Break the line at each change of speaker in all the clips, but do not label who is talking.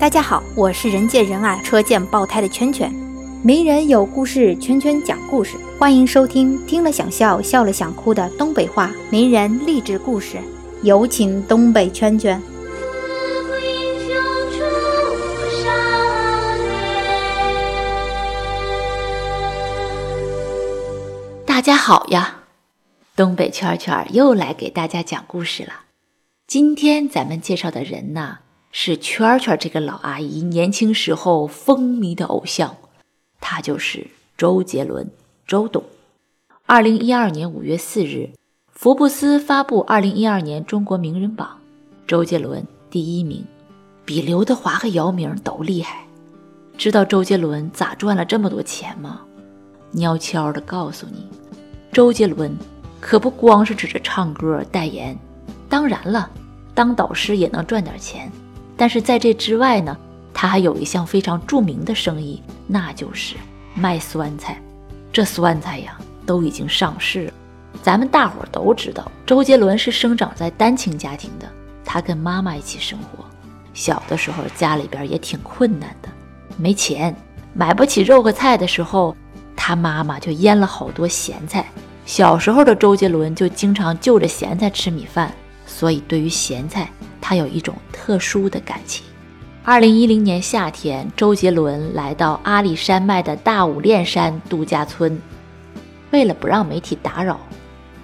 大家好，我是人见人爱、车见爆胎的圈圈。名人有故事，圈圈讲故事，欢迎收听听了想笑、笑了想哭的东北话名人励志故事。有请东北圈圈。
大家好呀，东北圈圈又来给大家讲故事了。今天咱们介绍的人呢？是圈圈这个老阿姨年轻时候风靡的偶像，她就是周杰伦，周董。二零一二年五月四日，福布斯发布二零一二年中国名人榜，周杰伦第一名，比刘德华和姚明都厉害。知道周杰伦咋赚了这么多钱吗？悄悄的告诉你，周杰伦可不光是指着唱歌代言，当然了，当导师也能赚点钱。但是在这之外呢，他还有一项非常著名的生意，那就是卖酸菜。这酸菜呀，都已经上市了。咱们大伙儿都知道，周杰伦是生长在单亲家庭的，他跟妈妈一起生活。小的时候家里边也挺困难的，没钱买不起肉和菜的时候，他妈妈就腌了好多咸菜。小时候的周杰伦就经常就着咸菜吃米饭，所以对于咸菜。他有一种特殊的感情。二零一零年夏天，周杰伦来到阿里山脉的大五练山度假村。为了不让媒体打扰，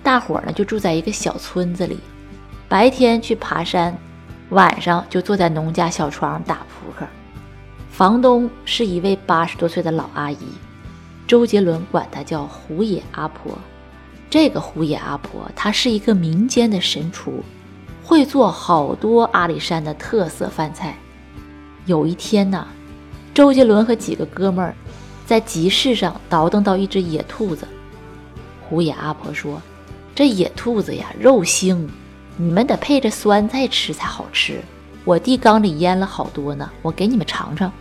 大伙儿呢就住在一个小村子里，白天去爬山，晚上就坐在农家小床打扑克。房东是一位八十多岁的老阿姨，周杰伦管她叫胡野阿婆。这个胡野阿婆，她是一个民间的神厨。会做好多阿里山的特色饭菜。有一天呢，周杰伦和几个哥们儿在集市上倒腾到一只野兔子。胡野阿婆说：“这野兔子呀，肉腥，你们得配着酸菜吃才好吃。我地缸里腌了好多呢，我给你们尝尝。”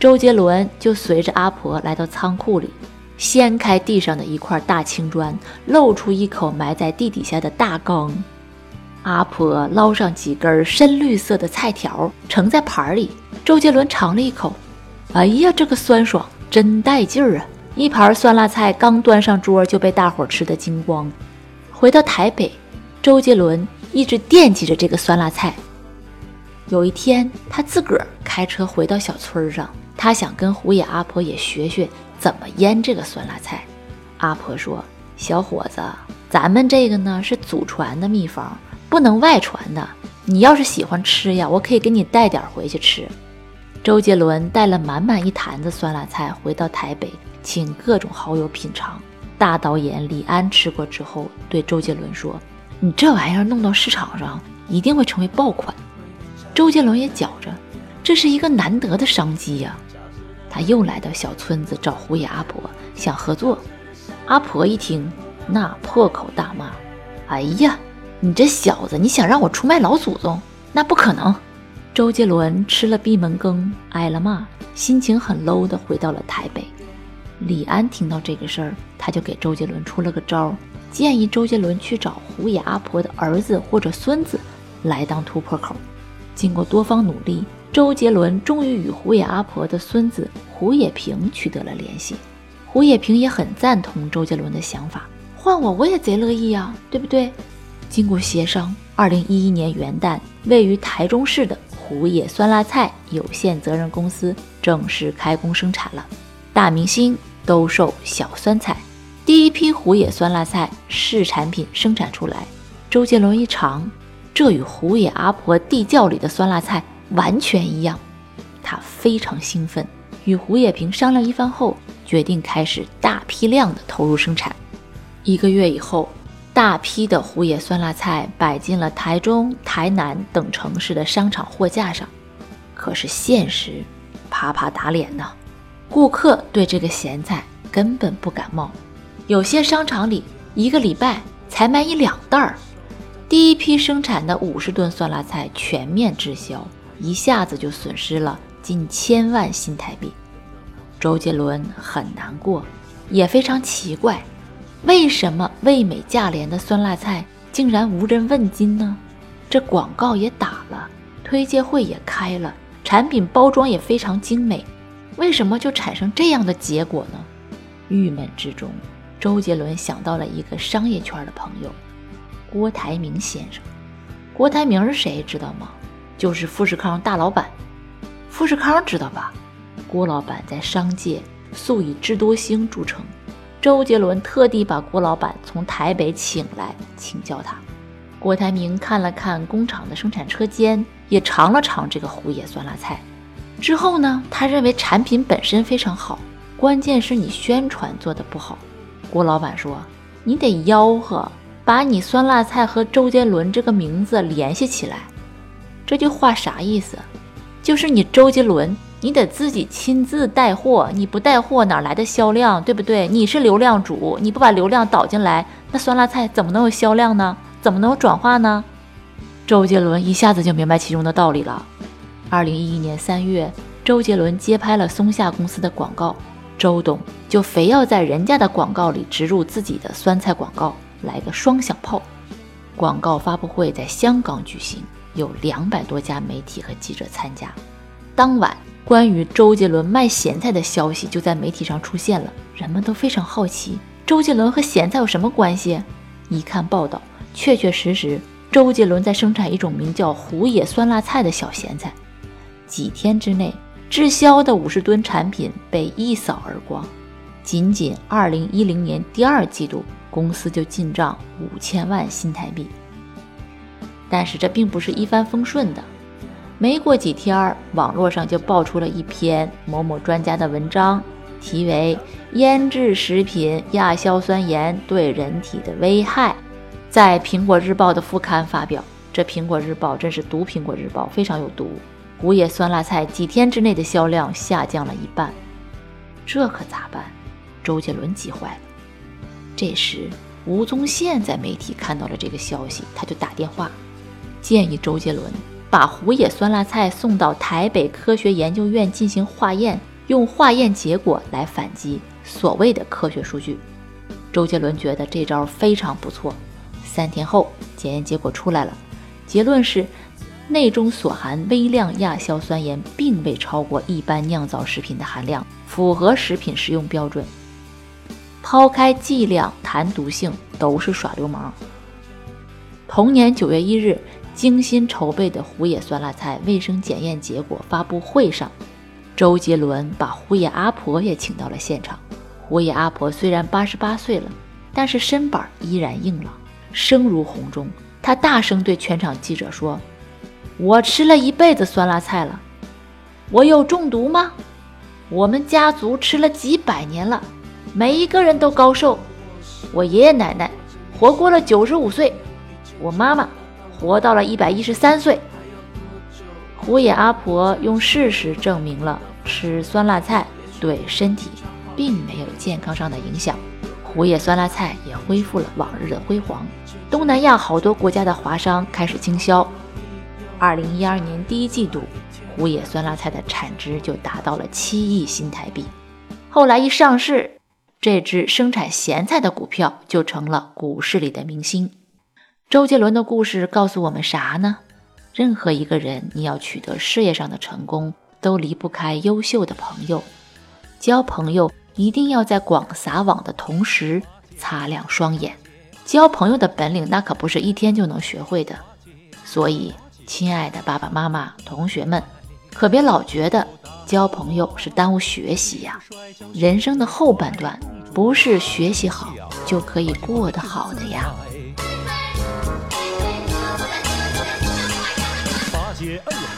周杰伦就随着阿婆来到仓库里，掀开地上的一块大青砖，露出一口埋在地底下的大缸。阿婆捞上几根深绿色的菜条，盛在盘里。周杰伦尝了一口，哎呀，这个酸爽，真带劲儿啊！一盘酸辣菜刚端上桌，就被大伙吃得精光。回到台北，周杰伦一直惦记着这个酸辣菜。有一天，他自个儿开车回到小村上，他想跟胡野阿婆也学学怎么腌这个酸辣菜。阿婆说：“小伙子，咱们这个呢是祖传的秘方。”不能外传的。你要是喜欢吃呀，我可以给你带点回去吃。周杰伦带了满满一坛子酸辣菜回到台北，请各种好友品尝。大导演李安吃过之后，对周杰伦说：“你这玩意儿弄到市场上，一定会成为爆款。”周杰伦也觉着这是一个难得的商机呀。他又来到小村子找胡野阿婆，想合作。阿婆一听，那破口大骂：“哎呀！”你这小子，你想让我出卖老祖宗？那不可能！周杰伦吃了闭门羹，挨了骂，心情很 low 的回到了台北。李安听到这个事儿，他就给周杰伦出了个招，建议周杰伦去找胡野阿婆的儿子或者孙子来当突破口。经过多方努力，周杰伦终于与胡野阿婆的孙子胡野平取得了联系。胡野平也很赞同周杰伦的想法，换我我也贼乐意啊，对不对？经过协商，二零一一年元旦，位于台中市的胡野酸辣菜有限责任公司正式开工生产了。大明星兜售小酸菜，第一批胡野酸辣菜试产品生产出来。周杰伦一尝，这与胡野阿婆地窖里的酸辣菜完全一样，他非常兴奋，与胡野平商量一番后，决定开始大批量的投入生产。一个月以后。大批的胡野酸辣菜摆进了台中、台南等城市的商场货架上，可是现实啪啪打脸呐！顾客对这个咸菜根本不感冒，有些商场里一个礼拜才卖一两袋儿。第一批生产的五十吨酸辣菜全面滞销，一下子就损失了近千万新台币。周杰伦很难过，也非常奇怪。为什么味美价廉的酸辣菜竟然无人问津呢？这广告也打了，推介会也开了，产品包装也非常精美，为什么就产生这样的结果呢？郁闷之中，周杰伦想到了一个商业圈的朋友，郭台铭先生。郭台铭是谁？知道吗？就是富士康大老板。富士康知道吧？郭老板在商界素以智多星著称。周杰伦特地把郭老板从台北请来请教他。郭台铭看了看工厂的生产车间，也尝了尝这个胡野酸辣菜。之后呢，他认为产品本身非常好，关键是你宣传做的不好。郭老板说：“你得吆喝。”把你酸辣菜和周杰伦这个名字联系起来，这句话啥意思？就是你周杰伦，你得自己亲自带货，你不带货哪来的销量，对不对？你是流量主，你不把流量导进来，那酸辣菜怎么能有销量呢？怎么能有转化呢？周杰伦一下子就明白其中的道理了。二零一一年三月，周杰伦接拍了松下公司的广告，周董就非要在人家的广告里植入自己的酸菜广告。来个双响炮！广告发布会在香港举行，有两百多家媒体和记者参加。当晚，关于周杰伦卖咸菜的消息就在媒体上出现了，人们都非常好奇，周杰伦和咸菜有什么关系？一看报道，确确实实，周杰伦在生产一种名叫“胡野酸辣菜”的小咸菜。几天之内，滞销的五十吨产品被一扫而光。仅仅二零一零年第二季度。公司就进账五千万新台币，但是这并不是一帆风顺的。没过几天，网络上就爆出了一篇某某专家的文章，题为《腌制食品亚硝酸盐对人体的危害》，在《苹果日报》的副刊发表。这《苹果日报》真是毒，《苹果日报》非常有毒。胡野酸辣菜几天之内的销量下降了一半，这可咋办？周杰伦急坏了。这时，吴宗宪在媒体看到了这个消息，他就打电话建议周杰伦把胡野酸辣菜送到台北科学研究院进行化验，用化验结果来反击所谓的科学数据。周杰伦觉得这招非常不错。三天后，检验结果出来了，结论是内中所含微量亚硝酸盐并未超过一般酿造食品的含量，符合食品食用标准。抛开剂量谈毒性都是耍流氓。同年九月一日，精心筹备的胡野酸辣菜卫生检验结果发布会上，周杰伦把胡野阿婆也请到了现场。胡野阿婆虽然八十八岁了，但是身板依然硬朗，声如洪钟。她大声对全场记者说：“我吃了一辈子酸辣菜了，我有中毒吗？我们家族吃了几百年了。”每一个人都高寿，我爷爷奶奶活过了九十五岁，我妈妈活到了一百一十三岁。胡野阿婆用事实证明了吃酸辣菜对身体并没有健康上的影响，胡野酸辣菜也恢复了往日的辉煌。东南亚好多国家的华商开始经销。二零一二年第一季度，胡野酸辣菜的产值就达到了七亿新台币。后来一上市。这只生产咸菜的股票就成了股市里的明星。周杰伦的故事告诉我们啥呢？任何一个人，你要取得事业上的成功，都离不开优秀的朋友。交朋友一定要在广撒网的同时擦亮双眼。交朋友的本领，那可不是一天就能学会的。所以，亲爱的爸爸妈妈、同学们，可别老觉得。交朋友是耽误学习呀，人生的后半段不是学习好就可以过得好的呀。